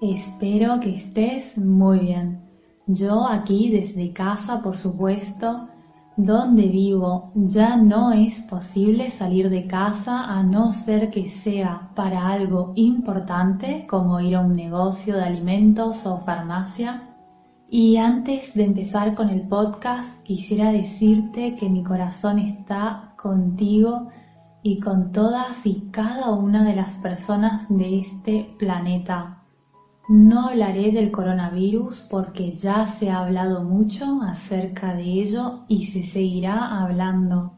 Espero que estés muy bien. Yo aquí desde casa, por supuesto, donde vivo, ya no es posible salir de casa a no ser que sea para algo importante como ir a un negocio de alimentos o farmacia. Y antes de empezar con el podcast, quisiera decirte que mi corazón está contigo y con todas y cada una de las personas de este planeta no hablaré del coronavirus porque ya se ha hablado mucho acerca de ello y se seguirá hablando,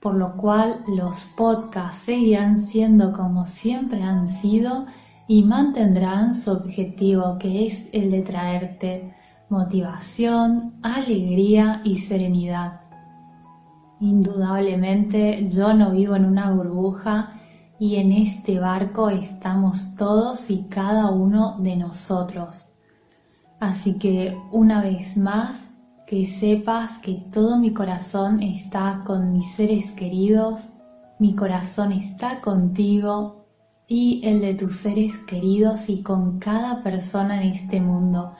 por lo cual los podcasts seguirán siendo como siempre han sido y mantendrán su objetivo que es el de traerte motivación, alegría y serenidad. Indudablemente yo no vivo en una burbuja y en este barco estamos todos y cada uno de nosotros. Así que una vez más, que sepas que todo mi corazón está con mis seres queridos, mi corazón está contigo y el de tus seres queridos y con cada persona en este mundo.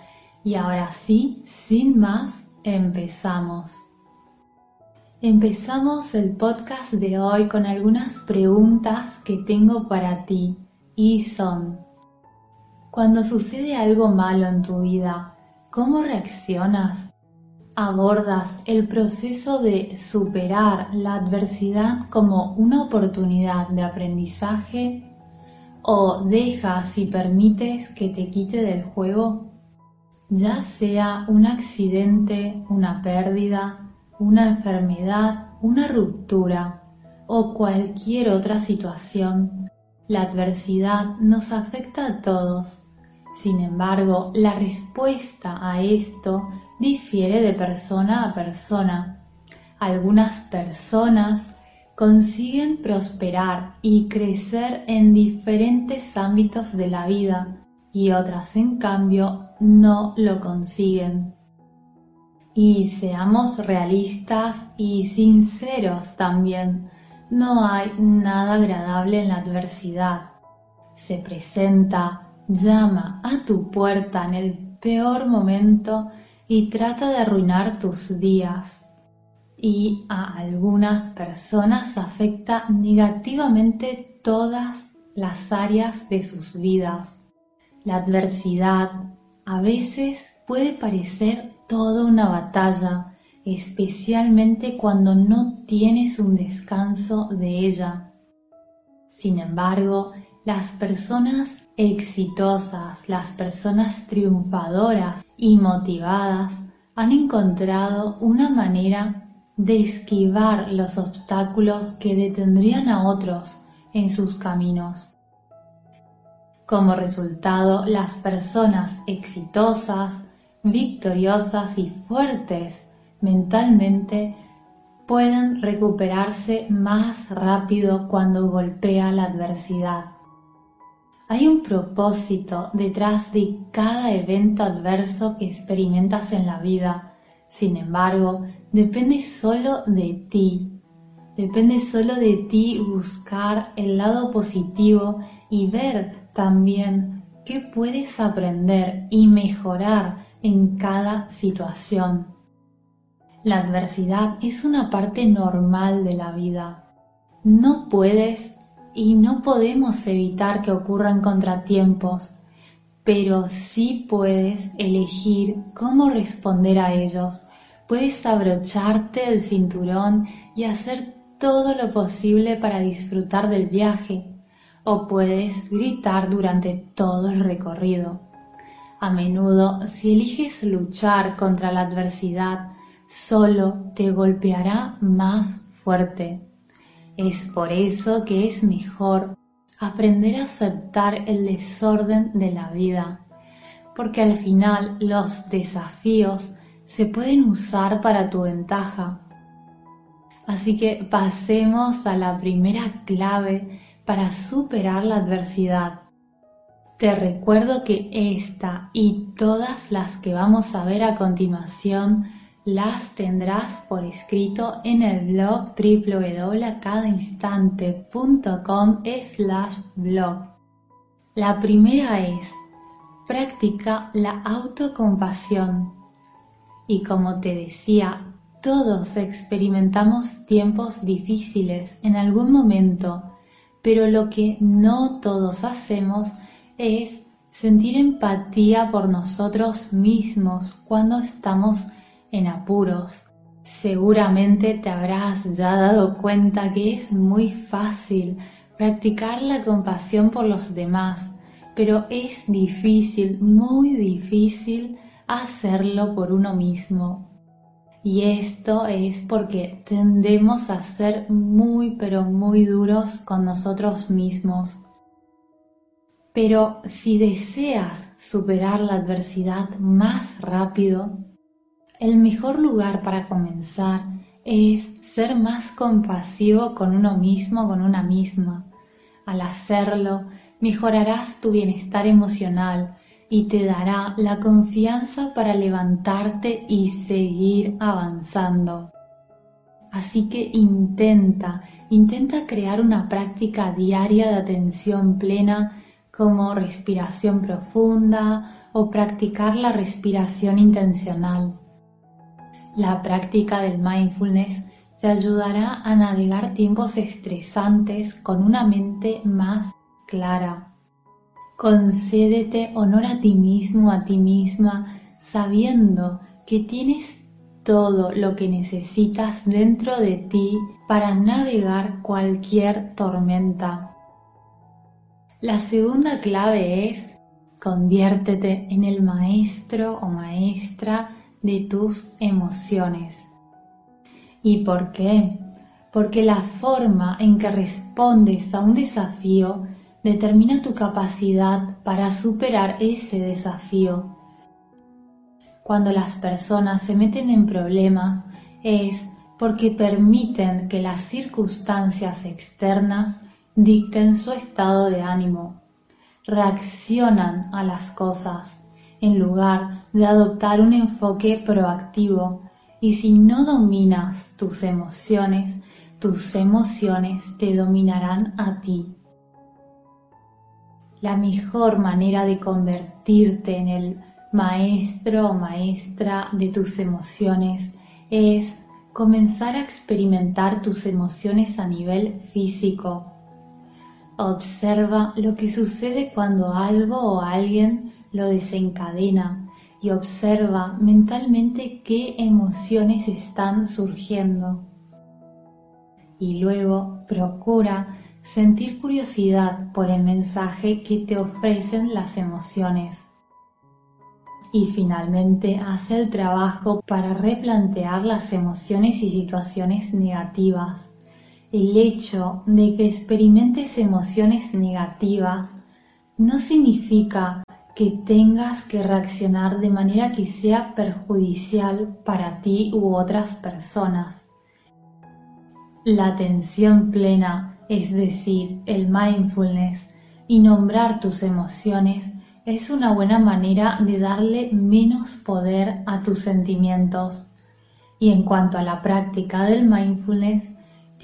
Y ahora sí, sin más, empezamos. Empezamos el podcast de hoy con algunas preguntas que tengo para ti y son, cuando sucede algo malo en tu vida, ¿cómo reaccionas? ¿Abordas el proceso de superar la adversidad como una oportunidad de aprendizaje o dejas y permites que te quite del juego? Ya sea un accidente, una pérdida, una enfermedad, una ruptura o cualquier otra situación. La adversidad nos afecta a todos. Sin embargo, la respuesta a esto difiere de persona a persona. Algunas personas consiguen prosperar y crecer en diferentes ámbitos de la vida y otras en cambio no lo consiguen y seamos realistas y sinceros también. No hay nada agradable en la adversidad. Se presenta, llama a tu puerta en el peor momento y trata de arruinar tus días. Y a algunas personas afecta negativamente todas las áreas de sus vidas. La adversidad a veces puede parecer toda una batalla, especialmente cuando no tienes un descanso de ella. Sin embargo, las personas exitosas, las personas triunfadoras y motivadas han encontrado una manera de esquivar los obstáculos que detendrían a otros en sus caminos. Como resultado, las personas exitosas victoriosas y fuertes mentalmente pueden recuperarse más rápido cuando golpea la adversidad. Hay un propósito detrás de cada evento adverso que experimentas en la vida. Sin embargo, depende solo de ti. Depende solo de ti buscar el lado positivo y ver también qué puedes aprender y mejorar en cada situación. La adversidad es una parte normal de la vida. No puedes y no podemos evitar que ocurran contratiempos, pero sí puedes elegir cómo responder a ellos. Puedes abrocharte el cinturón y hacer todo lo posible para disfrutar del viaje, o puedes gritar durante todo el recorrido. A menudo, si eliges luchar contra la adversidad, solo te golpeará más fuerte. Es por eso que es mejor aprender a aceptar el desorden de la vida, porque al final los desafíos se pueden usar para tu ventaja. Así que pasemos a la primera clave para superar la adversidad. Te recuerdo que esta y todas las que vamos a ver a continuación las tendrás por escrito en el blog www.cadainstante.com slash blog. La primera es, practica la autocompasión. Y como te decía, todos experimentamos tiempos difíciles en algún momento, pero lo que no todos hacemos es sentir empatía por nosotros mismos cuando estamos en apuros. Seguramente te habrás ya dado cuenta que es muy fácil practicar la compasión por los demás, pero es difícil, muy difícil hacerlo por uno mismo. Y esto es porque tendemos a ser muy, pero muy duros con nosotros mismos. Pero si deseas superar la adversidad más rápido, el mejor lugar para comenzar es ser más compasivo con uno mismo, con una misma. Al hacerlo, mejorarás tu bienestar emocional y te dará la confianza para levantarte y seguir avanzando. Así que intenta, intenta crear una práctica diaria de atención plena como respiración profunda o practicar la respiración intencional. La práctica del mindfulness te ayudará a navegar tiempos estresantes con una mente más clara. Concédete honor a ti mismo, a ti misma, sabiendo que tienes todo lo que necesitas dentro de ti para navegar cualquier tormenta. La segunda clave es conviértete en el maestro o maestra de tus emociones. ¿Y por qué? Porque la forma en que respondes a un desafío determina tu capacidad para superar ese desafío. Cuando las personas se meten en problemas es porque permiten que las circunstancias externas dicten su estado de ánimo. Reaccionan a las cosas en lugar de adoptar un enfoque proactivo. Y si no dominas tus emociones, tus emociones te dominarán a ti. La mejor manera de convertirte en el maestro o maestra de tus emociones es comenzar a experimentar tus emociones a nivel físico. Observa lo que sucede cuando algo o alguien lo desencadena y observa mentalmente qué emociones están surgiendo. Y luego procura sentir curiosidad por el mensaje que te ofrecen las emociones. Y finalmente hace el trabajo para replantear las emociones y situaciones negativas. El hecho de que experimentes emociones negativas no significa que tengas que reaccionar de manera que sea perjudicial para ti u otras personas. La atención plena, es decir, el mindfulness y nombrar tus emociones es una buena manera de darle menos poder a tus sentimientos. Y en cuanto a la práctica del mindfulness,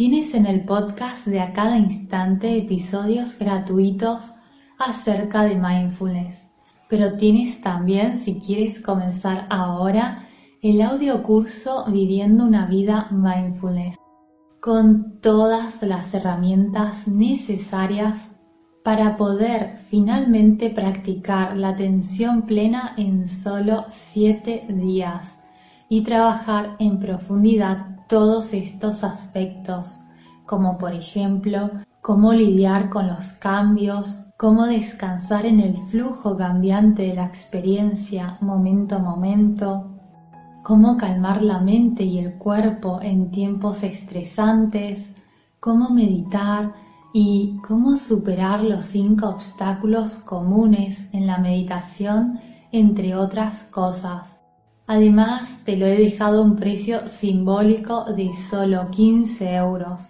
tienes en el podcast de a cada instante episodios gratuitos acerca de mindfulness. Pero tienes también, si quieres comenzar ahora, el audio curso Viviendo una vida mindfulness, con todas las herramientas necesarias para poder finalmente practicar la atención plena en solo 7 días y trabajar en profundidad todos estos aspectos, como por ejemplo cómo lidiar con los cambios, cómo descansar en el flujo cambiante de la experiencia momento a momento, cómo calmar la mente y el cuerpo en tiempos estresantes, cómo meditar y cómo superar los cinco obstáculos comunes en la meditación entre otras cosas. Además, te lo he dejado a un precio simbólico de solo 15 euros.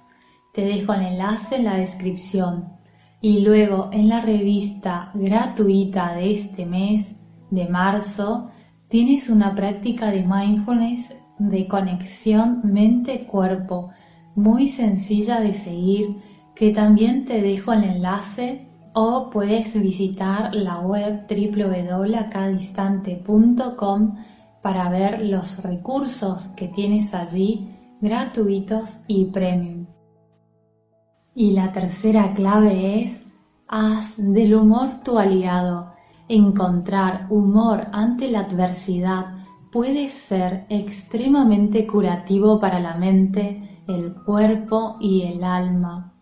Te dejo el enlace en la descripción. Y luego en la revista gratuita de este mes, de marzo, tienes una práctica de mindfulness de conexión mente-cuerpo, muy sencilla de seguir, que también te dejo el enlace o puedes visitar la web www.acadistante.com para ver los recursos que tienes allí gratuitos y premium. Y la tercera clave es haz del humor tu aliado. Encontrar humor ante la adversidad puede ser extremadamente curativo para la mente, el cuerpo y el alma.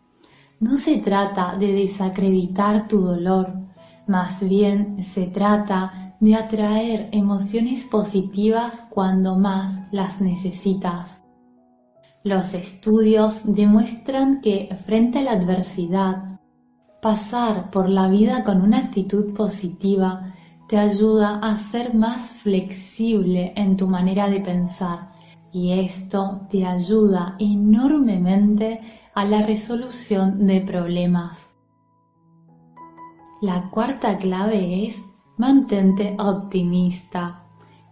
No se trata de desacreditar tu dolor, más bien se trata de atraer emociones positivas cuando más las necesitas. Los estudios demuestran que frente a la adversidad, pasar por la vida con una actitud positiva te ayuda a ser más flexible en tu manera de pensar y esto te ayuda enormemente a la resolución de problemas. La cuarta clave es mantente optimista.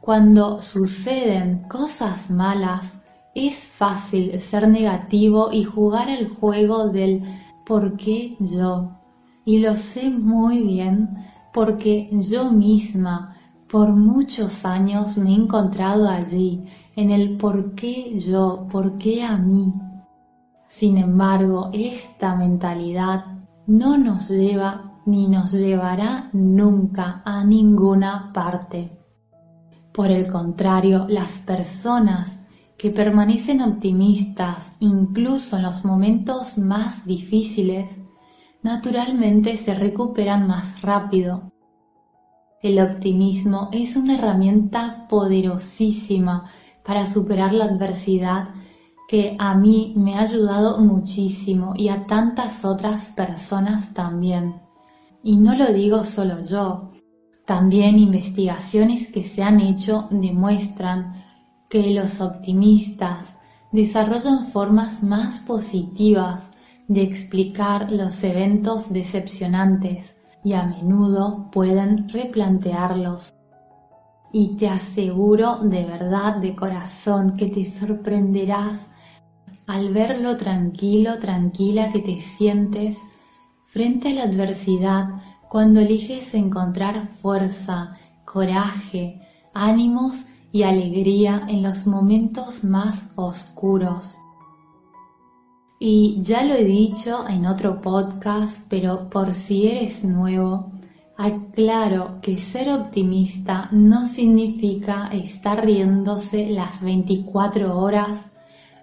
Cuando suceden cosas malas, es fácil ser negativo y jugar el juego del ¿por qué yo? Y lo sé muy bien porque yo misma por muchos años me he encontrado allí, en el por qué yo, por qué a mí. Sin embargo, esta mentalidad no nos lleva ni nos llevará nunca a ninguna parte. Por el contrario, las personas que permanecen optimistas incluso en los momentos más difíciles naturalmente se recuperan más rápido. El optimismo es una herramienta poderosísima para superar la adversidad que a mí me ha ayudado muchísimo y a tantas otras personas también. Y no lo digo solo yo, también investigaciones que se han hecho demuestran que los optimistas desarrollan formas más positivas de explicar los eventos decepcionantes y a menudo pueden replantearlos. Y te aseguro de verdad, de corazón, que te sorprenderás al ver lo tranquilo, tranquila que te sientes frente a la adversidad cuando eliges encontrar fuerza, coraje, ánimos y alegría en los momentos más oscuros. Y ya lo he dicho en otro podcast, pero por si eres nuevo, aclaro que ser optimista no significa estar riéndose las 24 horas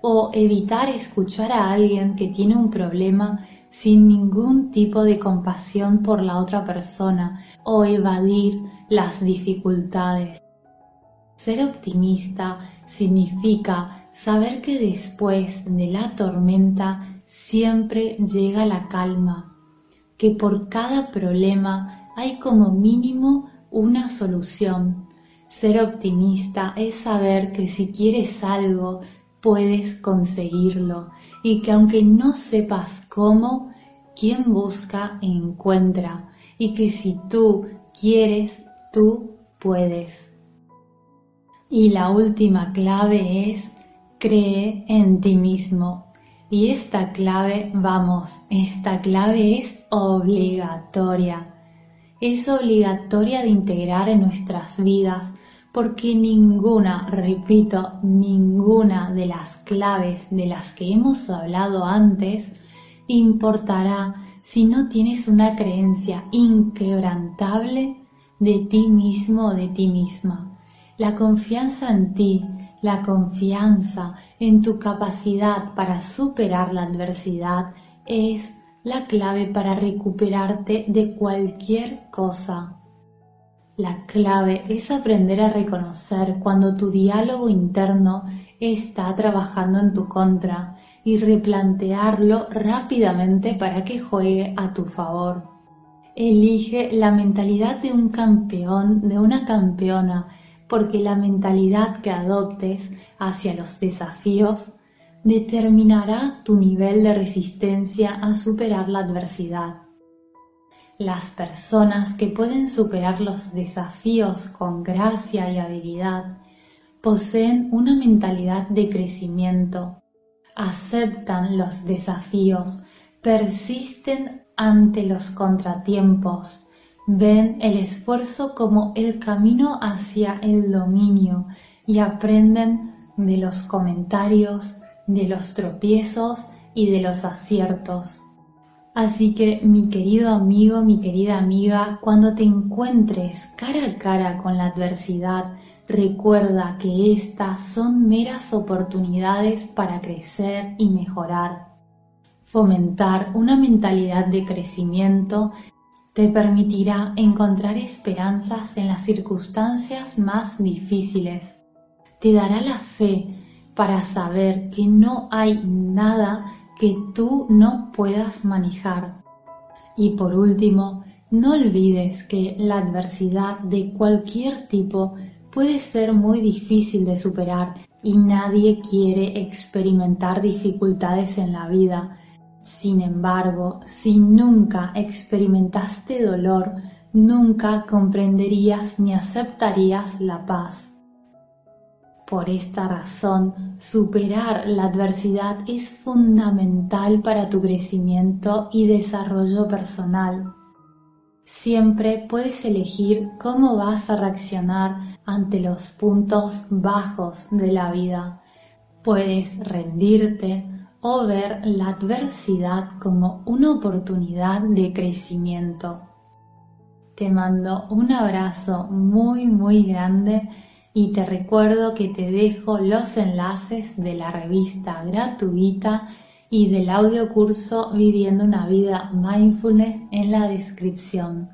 o evitar escuchar a alguien que tiene un problema sin ningún tipo de compasión por la otra persona o evadir las dificultades. Ser optimista significa saber que después de la tormenta siempre llega la calma, que por cada problema hay como mínimo una solución. Ser optimista es saber que si quieres algo, puedes conseguirlo y que aunque no sepas cómo, quien busca encuentra y que si tú quieres, tú puedes. Y la última clave es cree en ti mismo. Y esta clave, vamos, esta clave es obligatoria. Es obligatoria de integrar en nuestras vidas porque ninguna, repito, ninguna de las claves de las que hemos hablado antes importará si no tienes una creencia inquebrantable de ti mismo o de ti misma. La confianza en ti, la confianza en tu capacidad para superar la adversidad es la clave para recuperarte de cualquier cosa. La clave es aprender a reconocer cuando tu diálogo interno está trabajando en tu contra y replantearlo rápidamente para que juegue a tu favor. Elige la mentalidad de un campeón, de una campeona, porque la mentalidad que adoptes hacia los desafíos determinará tu nivel de resistencia a superar la adversidad. Las personas que pueden superar los desafíos con gracia y habilidad poseen una mentalidad de crecimiento, aceptan los desafíos, persisten ante los contratiempos, ven el esfuerzo como el camino hacia el dominio y aprenden de los comentarios, de los tropiezos y de los aciertos. Así que mi querido amigo, mi querida amiga, cuando te encuentres cara a cara con la adversidad, recuerda que estas son meras oportunidades para crecer y mejorar. Fomentar una mentalidad de crecimiento te permitirá encontrar esperanzas en las circunstancias más difíciles. Te dará la fe para saber que no hay nada que tú no puedas manejar. Y por último, no olvides que la adversidad de cualquier tipo puede ser muy difícil de superar y nadie quiere experimentar dificultades en la vida. Sin embargo, si nunca experimentaste dolor, nunca comprenderías ni aceptarías la paz. Por esta razón, superar la adversidad es fundamental para tu crecimiento y desarrollo personal. Siempre puedes elegir cómo vas a reaccionar ante los puntos bajos de la vida. Puedes rendirte o ver la adversidad como una oportunidad de crecimiento. Te mando un abrazo muy muy grande y te recuerdo que te dejo los enlaces de la revista gratuita y del audio curso Viviendo una vida mindfulness en la descripción.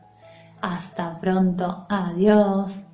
Hasta pronto, adiós.